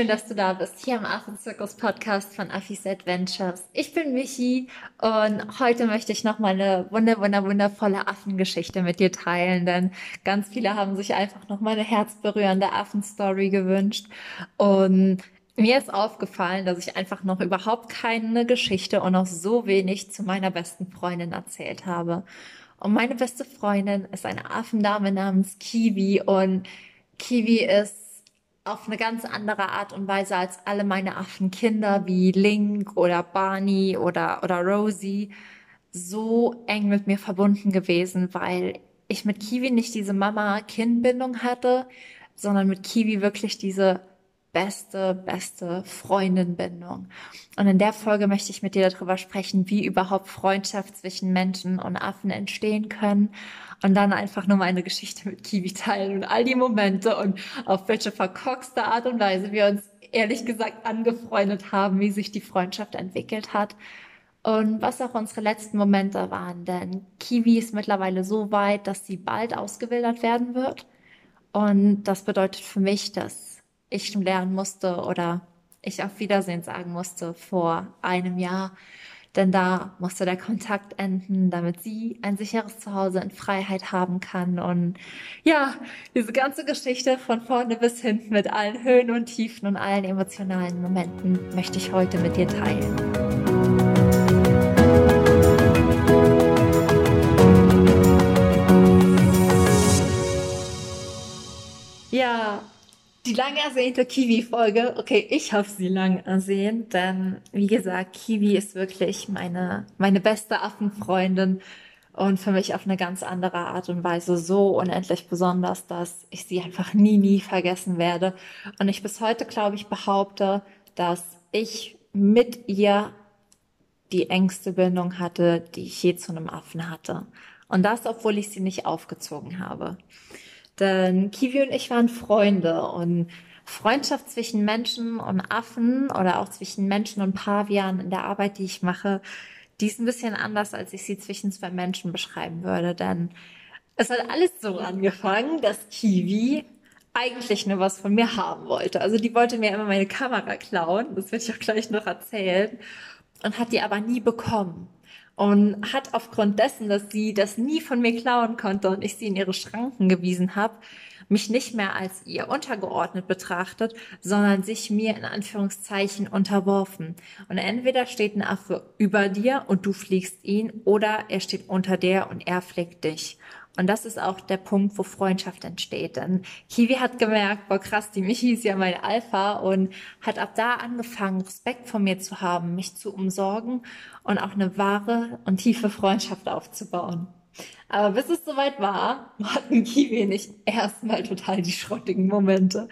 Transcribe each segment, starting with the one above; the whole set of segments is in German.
schön, dass du da bist, hier im Affenzirkus Podcast von Affis Adventures. Ich bin Michi und heute möchte ich noch mal eine wunder, wunder, wundervolle Affengeschichte mit dir teilen, denn ganz viele haben sich einfach noch mal eine herzberührende Affenstory gewünscht und mir ist aufgefallen, dass ich einfach noch überhaupt keine Geschichte und noch so wenig zu meiner besten Freundin erzählt habe. Und meine beste Freundin ist eine Affendame namens Kiwi und Kiwi ist auf eine ganz andere Art und Weise als alle meine Affenkinder wie Link oder Barney oder, oder Rosie so eng mit mir verbunden gewesen, weil ich mit Kiwi nicht diese Mama-Kind-Bindung hatte, sondern mit Kiwi wirklich diese beste, beste Freundinbindung. Und in der Folge möchte ich mit dir darüber sprechen, wie überhaupt Freundschaft zwischen Menschen und Affen entstehen können. Und dann einfach nur meine Geschichte mit Kiwi teilen und all die Momente und auf welche verkorkste Art und Weise wir uns ehrlich gesagt angefreundet haben, wie sich die Freundschaft entwickelt hat. Und was auch unsere letzten Momente waren, denn Kiwi ist mittlerweile so weit, dass sie bald ausgewildert werden wird. Und das bedeutet für mich, dass ich lernen musste oder ich auf Wiedersehen sagen musste vor einem Jahr. Denn da musste der Kontakt enden, damit sie ein sicheres Zuhause in Freiheit haben kann. Und ja, diese ganze Geschichte von vorne bis hinten mit allen Höhen und Tiefen und allen emotionalen Momenten möchte ich heute mit dir teilen. Ja, die lang ersehnte Kiwi-Folge. Okay, ich habe sie lang ersehnt, denn wie gesagt, Kiwi ist wirklich meine, meine beste Affenfreundin und für mich auf eine ganz andere Art und Weise so unendlich besonders, dass ich sie einfach nie, nie vergessen werde. Und ich bis heute, glaube ich, behaupte, dass ich mit ihr die engste Bindung hatte, die ich je zu einem Affen hatte. Und das, obwohl ich sie nicht aufgezogen habe. Denn Kiwi und ich waren Freunde und Freundschaft zwischen Menschen und Affen oder auch zwischen Menschen und Pavian in der Arbeit, die ich mache, die ist ein bisschen anders, als ich sie zwischen zwei Menschen beschreiben würde. Denn es hat alles so angefangen, dass Kiwi eigentlich nur was von mir haben wollte. Also die wollte mir immer meine Kamera klauen, das werde ich auch gleich noch erzählen, und hat die aber nie bekommen und hat aufgrund dessen, dass sie das nie von mir klauen konnte und ich sie in ihre Schranken gewiesen habe, mich nicht mehr als ihr untergeordnet betrachtet, sondern sich mir in Anführungszeichen unterworfen. Und entweder steht ein Affe über dir und du fliegst ihn, oder er steht unter dir und er fliegt dich. Und das ist auch der Punkt, wo Freundschaft entsteht. Denn Kiwi hat gemerkt, boah krass, die Michi ist ja mein Alpha und hat ab da angefangen, Respekt vor mir zu haben, mich zu umsorgen und auch eine wahre und tiefe Freundschaft aufzubauen. Aber bis es soweit war, hatten Kiwi nicht erstmal total die schrottigen Momente.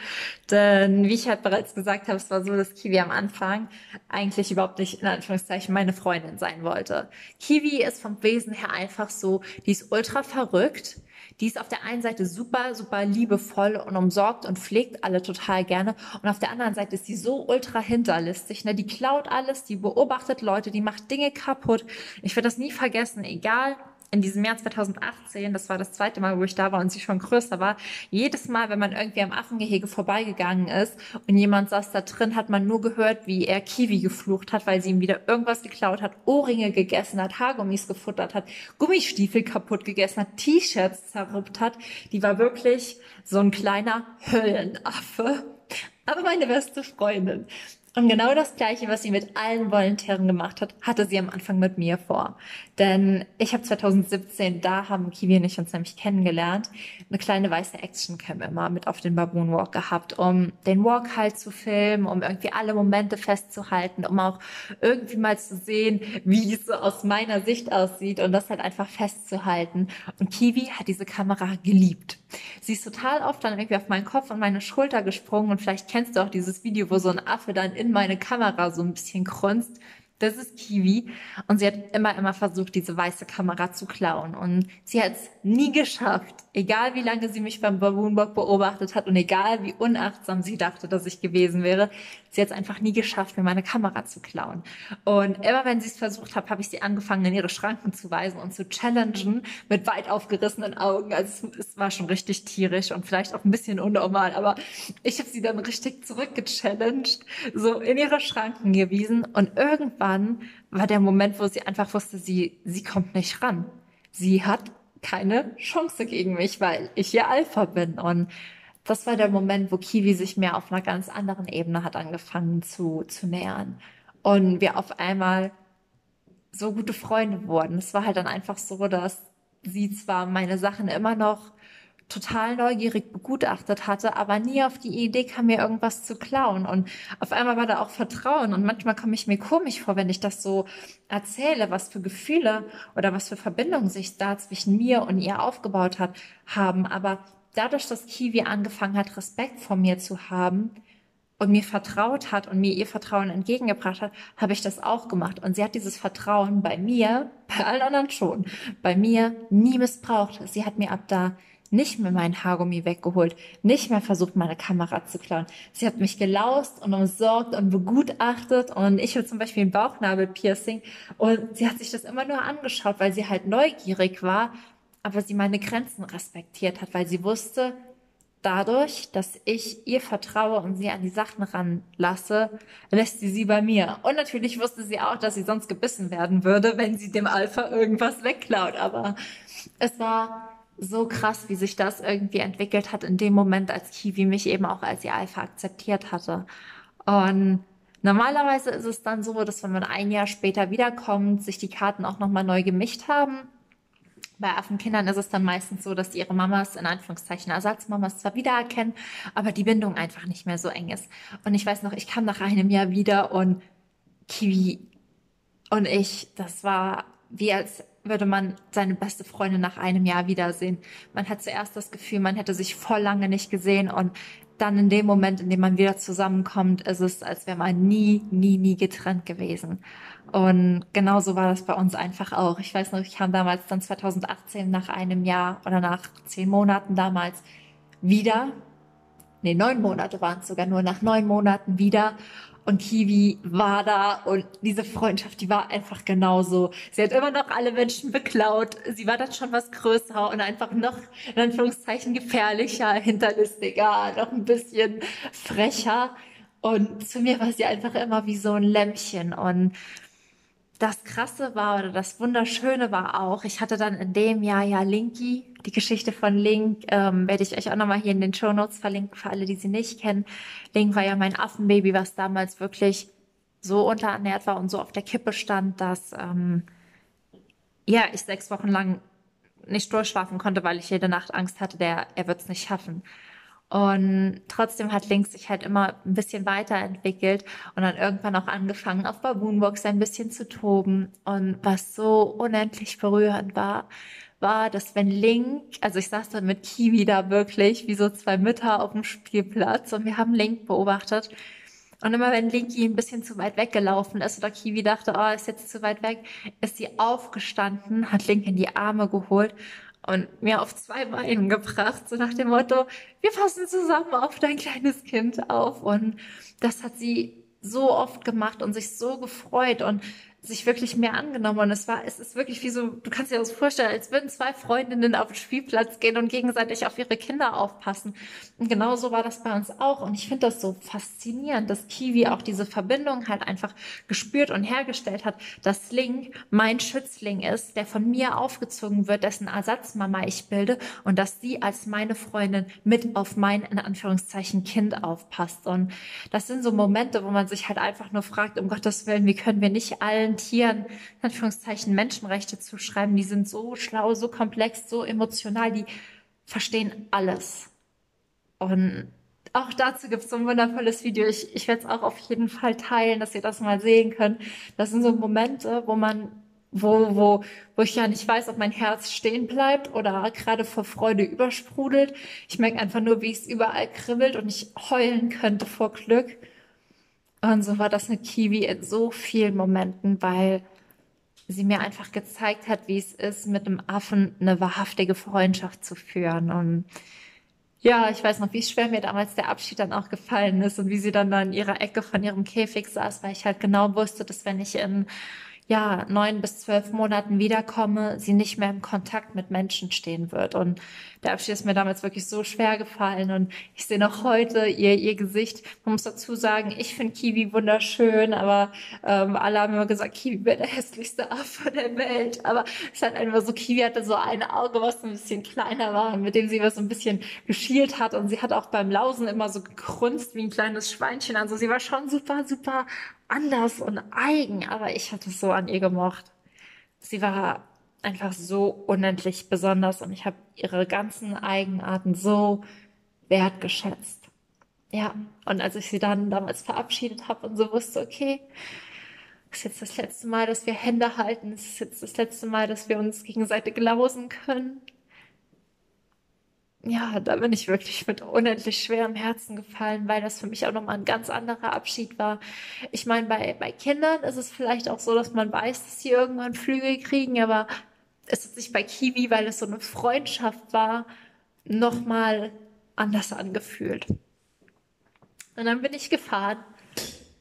Denn wie ich halt bereits gesagt habe, es war so, dass Kiwi am Anfang eigentlich überhaupt nicht in Anführungszeichen meine Freundin sein wollte. Kiwi ist vom Wesen her einfach so, die ist ultra verrückt. Die ist auf der einen Seite super, super liebevoll und umsorgt und pflegt alle total gerne. Und auf der anderen Seite ist sie so ultra hinterlistig. Ne? Die klaut alles, die beobachtet Leute, die macht Dinge kaputt. Ich werde das nie vergessen, egal in diesem Jahr 2018, das war das zweite Mal, wo ich da war und sie schon größer war, jedes Mal, wenn man irgendwie am Affengehege vorbeigegangen ist und jemand saß da drin, hat man nur gehört, wie er Kiwi geflucht hat, weil sie ihm wieder irgendwas geklaut hat, Ohrringe gegessen hat, Haargummis gefuttert hat, Gummistiefel kaputt gegessen hat, T-Shirts zerruppt hat. Die war wirklich so ein kleiner Höllenaffe. Aber meine beste Freundin. Und genau das Gleiche, was sie mit allen Volontären gemacht hat, hatte sie am Anfang mit mir vor. Denn ich habe 2017, da haben Kiwi und ich uns nämlich kennengelernt, eine kleine weiße Actioncam immer mit auf den Baboon Walk gehabt, um den Walk halt zu filmen, um irgendwie alle Momente festzuhalten, um auch irgendwie mal zu sehen, wie es so aus meiner Sicht aussieht und das halt einfach festzuhalten. Und Kiwi hat diese Kamera geliebt. Sie ist total oft dann irgendwie auf meinen Kopf und meine Schulter gesprungen und vielleicht kennst du auch dieses Video, wo so ein Affe dann in meine Kamera so ein bisschen krunzt. Das ist Kiwi. Und sie hat immer, immer versucht, diese weiße Kamera zu klauen. Und sie hat es nie geschafft, egal wie lange sie mich beim Baboonbock beobachtet hat und egal wie unachtsam sie dachte, dass ich gewesen wäre, sie hat es einfach nie geschafft, mir meine Kamera zu klauen. Und immer wenn sie es versucht hat, habe ich sie angefangen, in ihre Schranken zu weisen und zu challengen mit weit aufgerissenen Augen. Also es, war schon richtig tierisch und vielleicht auch ein bisschen unnormal, aber ich habe sie dann richtig zurückgechallenged, so in ihre Schranken gewiesen und irgendwann war der Moment, wo sie einfach wusste, sie, sie kommt nicht ran. Sie hat keine Chance gegen mich, weil ich ihr Alpha bin. Und das war der Moment, wo Kiwi sich mir auf einer ganz anderen Ebene hat angefangen zu, zu nähern. Und wir auf einmal so gute Freunde wurden. Es war halt dann einfach so, dass sie zwar meine Sachen immer noch total neugierig begutachtet hatte, aber nie auf die Idee kam, mir irgendwas zu klauen. Und auf einmal war da auch Vertrauen. Und manchmal komme ich mir komisch vor, wenn ich das so erzähle, was für Gefühle oder was für Verbindungen sich da zwischen mir und ihr aufgebaut hat, haben. Aber dadurch, dass Kiwi angefangen hat, Respekt vor mir zu haben, und mir vertraut hat und mir ihr Vertrauen entgegengebracht hat, habe ich das auch gemacht. Und sie hat dieses Vertrauen bei mir, bei allen anderen schon, bei mir nie missbraucht. Sie hat mir ab da nicht mehr meinen Haargummi weggeholt, nicht mehr versucht, meine Kamera zu klauen. Sie hat mich gelaust und umsorgt und begutachtet und ich habe zum Beispiel ein Bauchnabelpiercing und sie hat sich das immer nur angeschaut, weil sie halt neugierig war, aber sie meine Grenzen respektiert hat, weil sie wusste, dadurch, dass ich ihr vertraue und sie an die Sachen ranlasse, lässt sie sie bei mir. Und natürlich wusste sie auch, dass sie sonst gebissen werden würde, wenn sie dem Alpha irgendwas wegklaut. Aber es war so krass, wie sich das irgendwie entwickelt hat in dem Moment, als Kiwi mich eben auch als ihr Alpha akzeptiert hatte. Und normalerweise ist es dann so, dass wenn man ein Jahr später wiederkommt, sich die Karten auch nochmal neu gemischt haben. Bei Affenkindern ist es dann meistens so, dass ihre Mamas, in Anführungszeichen Ersatzmamas, zwar wiedererkennen, aber die Bindung einfach nicht mehr so eng ist. Und ich weiß noch, ich kam nach einem Jahr wieder und Kiwi und ich, das war wie als würde man seine beste Freundin nach einem Jahr wiedersehen. Man hat zuerst das Gefühl, man hätte sich voll lange nicht gesehen und dann in dem Moment, in dem man wieder zusammenkommt, ist es, als wäre man nie, nie, nie getrennt gewesen. Und genauso war das bei uns einfach auch. Ich weiß noch, ich kam damals dann 2018 nach einem Jahr oder nach zehn Monaten damals wieder. Nee, neun Monate waren es sogar nur, nach neun Monaten wieder und Kiwi war da und diese Freundschaft, die war einfach genauso. Sie hat immer noch alle Menschen beklaut. Sie war dann schon was größer und einfach noch, in Anführungszeichen, gefährlicher, hinterlistiger, noch ein bisschen frecher. Und zu mir war sie einfach immer wie so ein Lämpchen und das Krasse war oder das Wunderschöne war auch, ich hatte dann in dem Jahr ja Linky, die Geschichte von Link, ähm, werde ich euch auch nochmal hier in den Show Notes verlinken, für alle, die sie nicht kennen. Link war ja mein Affenbaby, was damals wirklich so unterernährt war und so auf der Kippe stand, dass ähm, ja, ich sechs Wochen lang nicht durchschlafen konnte, weil ich jede Nacht Angst hatte, der, er wird es nicht schaffen. Und trotzdem hat Links sich halt immer ein bisschen weiterentwickelt und dann irgendwann auch angefangen, auf Baboonbox ein bisschen zu toben. Und was so unendlich berührend war, war, dass wenn Link, also ich saß dann mit Kiwi da wirklich, wie so zwei Mütter auf dem Spielplatz und wir haben Link beobachtet. Und immer wenn Linky ein bisschen zu weit weggelaufen ist oder Kiwi dachte, oh, ist jetzt zu weit weg, ist sie aufgestanden, hat Link in die Arme geholt und mir auf zwei Beinen gebracht, so nach dem Motto, wir passen zusammen auf dein kleines Kind auf. Und das hat sie so oft gemacht und sich so gefreut und sich wirklich mehr angenommen. Und es war, es ist wirklich wie so, du kannst dir das vorstellen, als würden zwei Freundinnen auf den Spielplatz gehen und gegenseitig auf ihre Kinder aufpassen. Und genau so war das bei uns auch. Und ich finde das so faszinierend, dass Kiwi auch diese Verbindung halt einfach gespürt und hergestellt hat, dass Link mein Schützling ist, der von mir aufgezogen wird, dessen Ersatzmama ich bilde und dass sie als meine Freundin mit auf mein, in Anführungszeichen, Kind aufpasst. Und das sind so Momente, wo man sich halt einfach nur fragt, um Gottes Willen, wie können wir nicht allen allen Tieren, in Anführungszeichen, Menschenrechte zu schreiben. Die sind so schlau, so komplex, so emotional, die verstehen alles. Und auch dazu gibt es so ein wundervolles Video. Ich, ich werde es auch auf jeden Fall teilen, dass ihr das mal sehen könnt. Das sind so Momente, wo man, wo, wo, wo ich ja nicht weiß, ob mein Herz stehen bleibt oder gerade vor Freude übersprudelt. Ich merke einfach nur, wie es überall kribbelt und ich heulen könnte vor Glück. Und so war das mit Kiwi in so vielen Momenten, weil sie mir einfach gezeigt hat, wie es ist, mit einem Affen eine wahrhaftige Freundschaft zu führen. Und ja, ich weiß noch, wie schwer mir damals der Abschied dann auch gefallen ist und wie sie dann da in ihrer Ecke von ihrem Käfig saß, weil ich halt genau wusste, dass wenn ich in ja, neun bis zwölf Monaten wiederkomme, sie nicht mehr im Kontakt mit Menschen stehen wird. Und der Abschied ist mir damals wirklich so schwer gefallen. Und ich sehe noch heute ihr, ihr Gesicht. Man muss dazu sagen, ich finde Kiwi wunderschön, aber ähm, alle haben immer gesagt, Kiwi wäre der hässlichste Affe der Welt. Aber es hat einfach so, Kiwi hatte so ein Auge, was ein bisschen kleiner war, mit dem sie was so ein bisschen geschielt hat. Und sie hat auch beim Lausen immer so gekrunzt wie ein kleines Schweinchen. Also sie war schon super, super anders und eigen, aber ich hatte es so an ihr gemocht. Sie war einfach so unendlich besonders und ich habe ihre ganzen Eigenarten so wertgeschätzt. Ja, und als ich sie dann damals verabschiedet habe und so wusste, okay, ist jetzt das letzte Mal, dass wir Hände halten, ist jetzt das letzte Mal, dass wir uns gegenseitig lausen können, ja, da bin ich wirklich mit unendlich schwerem Herzen gefallen, weil das für mich auch nochmal ein ganz anderer Abschied war. Ich meine, bei, bei Kindern ist es vielleicht auch so, dass man weiß, dass sie irgendwann Flügel kriegen, aber es hat sich bei Kiwi, weil es so eine Freundschaft war, nochmal anders angefühlt. Und dann bin ich gefahren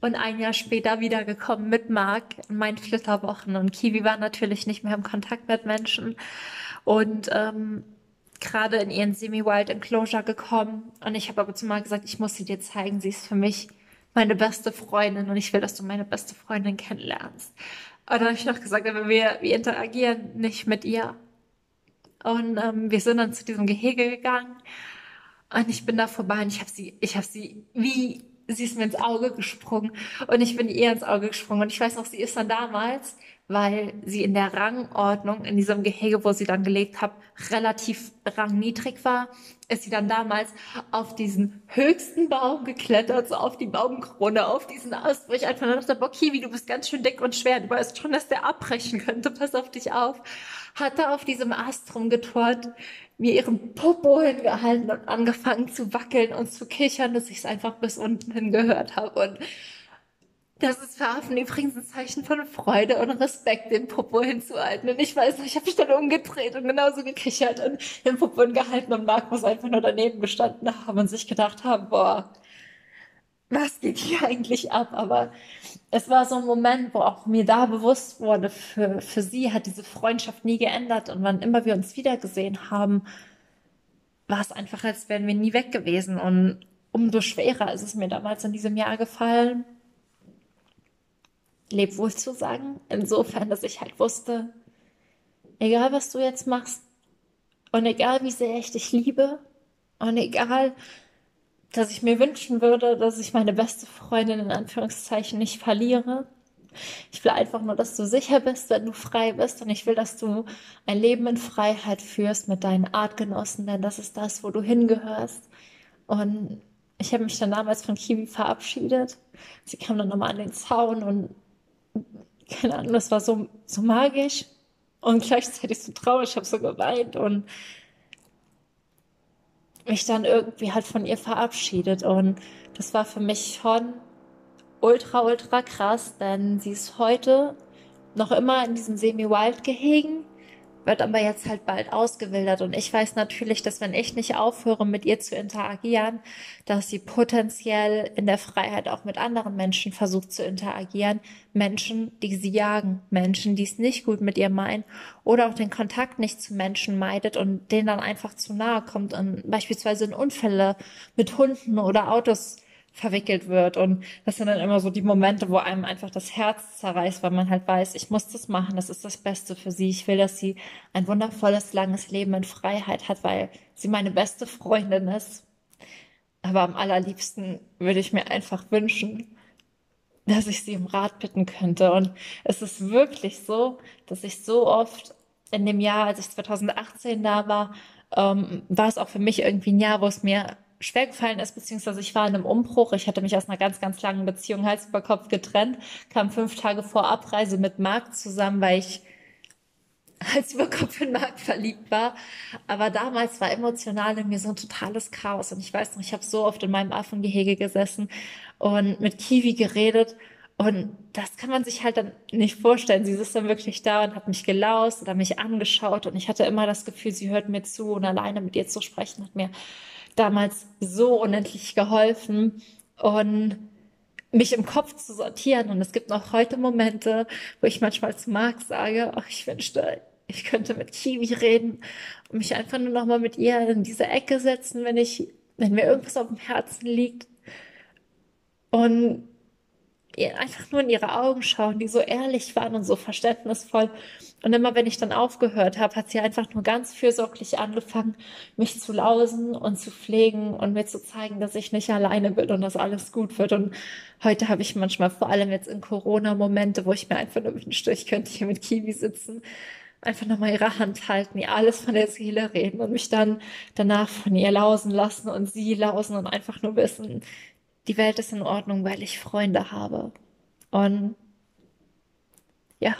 und ein Jahr später wiedergekommen mit Marc in meinen Flitterwochen. Und Kiwi war natürlich nicht mehr im Kontakt mit Menschen. Und ähm, gerade in ihren Semi-Wild Enclosure gekommen. Und ich habe aber zu mal gesagt, ich muss sie dir zeigen, sie ist für mich meine beste Freundin und ich will, dass du meine beste Freundin kennenlernst. Und dann habe ich noch gesagt, aber wir, wir interagieren nicht mit ihr. Und ähm, wir sind dann zu diesem Gehege gegangen. Und ich bin da vorbei und ich habe sie, ich habe sie wie sie ist mir ins Auge gesprungen. Und ich bin ihr ins Auge gesprungen. Und ich weiß noch, sie ist dann damals weil sie in der Rangordnung in diesem Gehege, wo sie dann gelebt hat, relativ rangniedrig war, ist sie dann damals auf diesen höchsten Baum geklettert, so auf die Baumkrone, auf diesen Ast, wo ich einfach dachte, boah, Kiwi, du bist ganz schön dick und schwer, du weißt schon, dass der abbrechen könnte, pass auf dich auf. Hat da auf diesem Ast rumgeturnt, mir ihren Popo hingehalten und angefangen zu wackeln und zu kichern, dass ich es einfach bis unten hin gehört habe. Und das ist für Affen übrigens ein Zeichen von Freude und Respekt, den Popo hinzuhalten. Und ich weiß ich habe mich dann umgedreht und genauso gekichert und den Popo gehalten und Marc muss einfach nur daneben gestanden haben und sich gedacht haben, boah, was geht hier eigentlich ab? Aber es war so ein Moment, wo auch mir da bewusst wurde, für, für sie hat diese Freundschaft nie geändert. Und wann immer wir uns wiedergesehen haben, war es einfach, als wären wir nie weg gewesen. Und umso schwerer ist es mir damals in diesem Jahr gefallen, leb wohl zu sagen. Insofern, dass ich halt wusste, egal was du jetzt machst und egal wie sehr ich dich liebe und egal, dass ich mir wünschen würde, dass ich meine beste Freundin in Anführungszeichen nicht verliere. Ich will einfach nur, dass du sicher bist, wenn du frei bist und ich will, dass du ein Leben in Freiheit führst mit deinen Artgenossen, denn das ist das, wo du hingehörst. Und ich habe mich dann damals von Kiwi verabschiedet. Sie kam dann nochmal an den Zaun und keine Ahnung, das war so, so magisch und gleichzeitig so traurig. Ich habe so geweint und mich dann irgendwie halt von ihr verabschiedet. Und das war für mich schon ultra, ultra krass, denn sie ist heute noch immer in diesem Semi-Wild-Gehegen wird aber jetzt halt bald ausgewildert. Und ich weiß natürlich, dass wenn ich nicht aufhöre, mit ihr zu interagieren, dass sie potenziell in der Freiheit auch mit anderen Menschen versucht zu interagieren. Menschen, die sie jagen, Menschen, die es nicht gut mit ihr meinen oder auch den Kontakt nicht zu Menschen meidet und denen dann einfach zu nahe kommt und beispielsweise in Unfälle mit Hunden oder Autos verwickelt wird. Und das sind dann immer so die Momente, wo einem einfach das Herz zerreißt, weil man halt weiß, ich muss das machen, das ist das Beste für sie. Ich will, dass sie ein wundervolles, langes Leben in Freiheit hat, weil sie meine beste Freundin ist. Aber am allerliebsten würde ich mir einfach wünschen, dass ich sie im Rat bitten könnte. Und es ist wirklich so, dass ich so oft in dem Jahr, als ich 2018 da war, ähm, war es auch für mich irgendwie ein Jahr, wo es mir schwer gefallen ist, beziehungsweise ich war in einem Umbruch. Ich hatte mich aus einer ganz, ganz langen Beziehung Hals über Kopf getrennt, kam fünf Tage vor Abreise mit Marc zusammen, weil ich als über Kopf und Mark verliebt war. Aber damals war emotional in mir so ein totales Chaos. Und ich weiß noch, ich habe so oft in meinem Affengehege gesessen und mit Kiwi geredet. Und das kann man sich halt dann nicht vorstellen. Sie ist dann wirklich da und hat mich gelaust oder mich angeschaut. Und ich hatte immer das Gefühl, sie hört mir zu. Und alleine mit ihr zu sprechen hat mir damals so unendlich geholfen. Und mich im Kopf zu sortieren. Und es gibt noch heute Momente, wo ich manchmal zu Marc sage, ach, ich wünschte, ich könnte mit Kiwi reden und mich einfach nur noch mal mit ihr in diese Ecke setzen, wenn ich, wenn mir irgendwas auf dem Herzen liegt. Und einfach nur in ihre Augen schauen, die so ehrlich waren und so verständnisvoll. Und immer wenn ich dann aufgehört habe, hat sie einfach nur ganz fürsorglich angefangen, mich zu lausen und zu pflegen und mir zu zeigen, dass ich nicht alleine bin und dass alles gut wird. Und heute habe ich manchmal, vor allem jetzt in Corona-Momente, wo ich mir einfach nur wünschte, ich könnte hier mit Kiwi sitzen, einfach nochmal ihre Hand halten, ihr alles von der Seele reden und mich dann danach von ihr lausen lassen und sie lausen und einfach nur wissen, die Welt ist in Ordnung, weil ich Freunde habe. Und ja,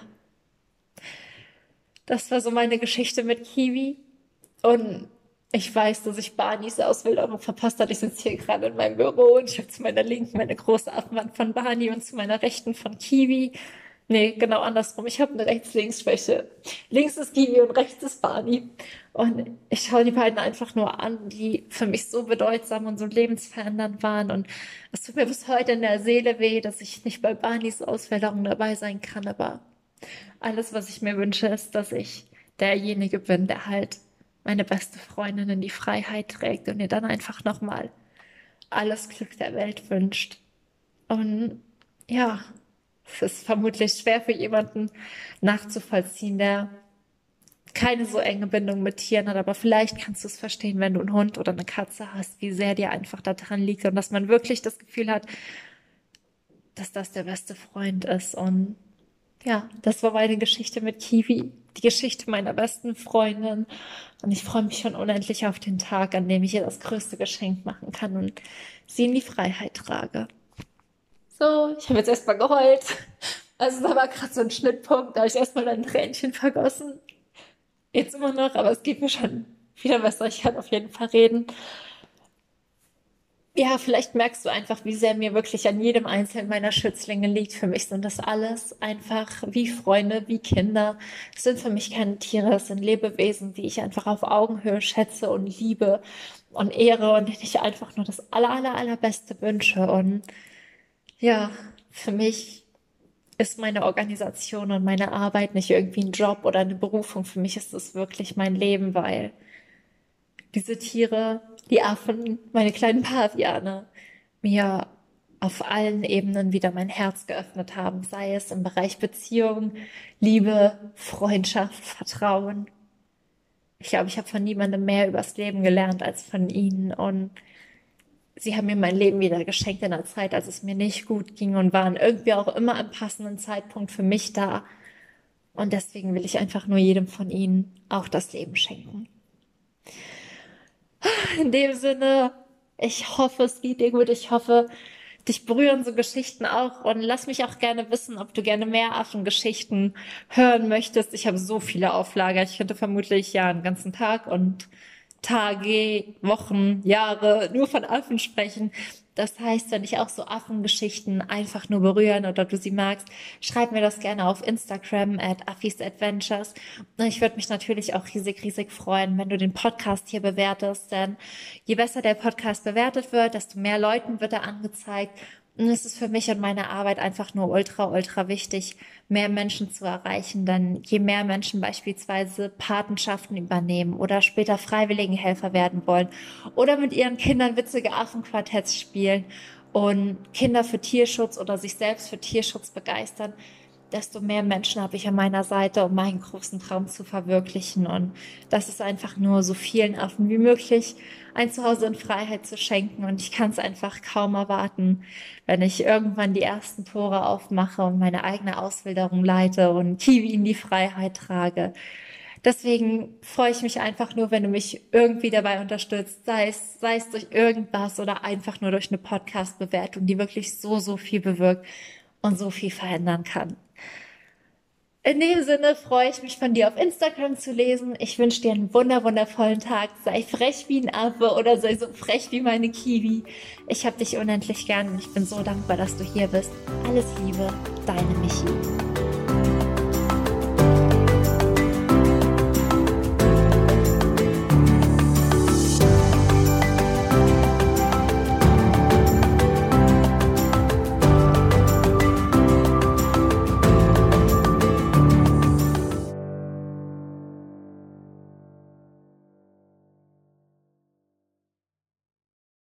das war so meine Geschichte mit Kiwi. Und ich weiß, dass ich Barneys Ausbildung verpasst habe. Ich sitze hier gerade in meinem Büro und ich habe zu meiner Linken meine große Affenwand von Barney und zu meiner Rechten von Kiwi. Nee, genau andersrum. Ich habe eine Rechts-Links-Schwäche. Links ist Kiwi und rechts ist Barney. Und ich schaue die beiden einfach nur an, die für mich so bedeutsam und so lebensverändernd waren. Und es tut mir bis heute in der Seele weh, dass ich nicht bei Barneys Auswählung dabei sein kann. Aber alles, was ich mir wünsche, ist, dass ich derjenige bin, der halt meine beste Freundin in die Freiheit trägt und ihr dann einfach nochmal alles Glück der Welt wünscht. Und ja, es ist vermutlich schwer für jemanden nachzuvollziehen, der keine so enge Bindung mit Tieren hat, aber vielleicht kannst du es verstehen, wenn du einen Hund oder eine Katze hast, wie sehr dir einfach daran liegt und dass man wirklich das Gefühl hat, dass das der beste Freund ist. Und ja, das war meine Geschichte mit Kiwi, die Geschichte meiner besten Freundin. Und ich freue mich schon unendlich auf den Tag, an dem ich ihr das größte Geschenk machen kann und sie in die Freiheit trage. So, ich habe jetzt erstmal geheult. Also da war gerade so ein Schnittpunkt, da habe ich erstmal ein Tränchen vergossen. Jetzt immer noch, aber es geht mir schon wieder besser. Ich kann auf jeden Fall reden. Ja, vielleicht merkst du einfach, wie sehr mir wirklich an jedem einzelnen meiner Schützlinge liegt. Für mich sind das alles einfach wie Freunde, wie Kinder. Es sind für mich keine Tiere, es sind Lebewesen, die ich einfach auf Augenhöhe schätze und liebe und ehre und denen ich einfach nur das aller, aller, allerbeste wünsche. Und ja, für mich ist meine Organisation und meine Arbeit nicht irgendwie ein Job oder eine Berufung. Für mich ist es wirklich mein Leben, weil diese Tiere, die Affen, meine kleinen Paviane, mir auf allen Ebenen wieder mein Herz geöffnet haben, sei es im Bereich Beziehung, Liebe, Freundschaft, Vertrauen. Ich glaube, ich habe von niemandem mehr übers Leben gelernt als von ihnen und sie haben mir mein Leben wieder geschenkt in einer Zeit, als es mir nicht gut ging und waren irgendwie auch immer am passenden Zeitpunkt für mich da. Und deswegen will ich einfach nur jedem von ihnen auch das Leben schenken. In dem Sinne, ich hoffe, es geht dir gut. Ich hoffe, dich berühren so Geschichten auch und lass mich auch gerne wissen, ob du gerne mehr Affengeschichten hören möchtest. Ich habe so viele Auflager. Ich könnte vermutlich ja einen ganzen Tag und Tage, Wochen, Jahre nur von Affen sprechen. Das heißt, wenn dich auch so Affengeschichten einfach nur berühren oder du sie magst, schreib mir das gerne auf Instagram at Affis Adventures. Ich würde mich natürlich auch riesig, riesig freuen, wenn du den Podcast hier bewertest, denn je besser der Podcast bewertet wird, desto mehr Leuten wird er angezeigt und es ist für mich und meine Arbeit einfach nur ultra, ultra wichtig, mehr Menschen zu erreichen. Denn je mehr Menschen beispielsweise Patenschaften übernehmen oder später Freiwilligenhelfer werden wollen oder mit ihren Kindern witzige Affenquartetts spielen und Kinder für Tierschutz oder sich selbst für Tierschutz begeistern, desto mehr Menschen habe ich an meiner Seite, um meinen großen Traum zu verwirklichen. Und das ist einfach nur so vielen Affen wie möglich ein Zuhause in Freiheit zu schenken. Und ich kann es einfach kaum erwarten, wenn ich irgendwann die ersten Tore aufmache und meine eigene Auswilderung leite und Kiwi in die Freiheit trage. Deswegen freue ich mich einfach nur, wenn du mich irgendwie dabei unterstützt, sei es, sei es durch irgendwas oder einfach nur durch eine Podcast-Bewertung, die wirklich so, so viel bewirkt und so viel verändern kann. In dem Sinne freue ich mich von dir auf Instagram zu lesen. Ich wünsche dir einen wunder wundervollen Tag. Sei frech wie ein Affe oder sei so frech wie meine Kiwi. Ich habe dich unendlich gern und ich bin so dankbar, dass du hier bist. Alles Liebe, deine Michi.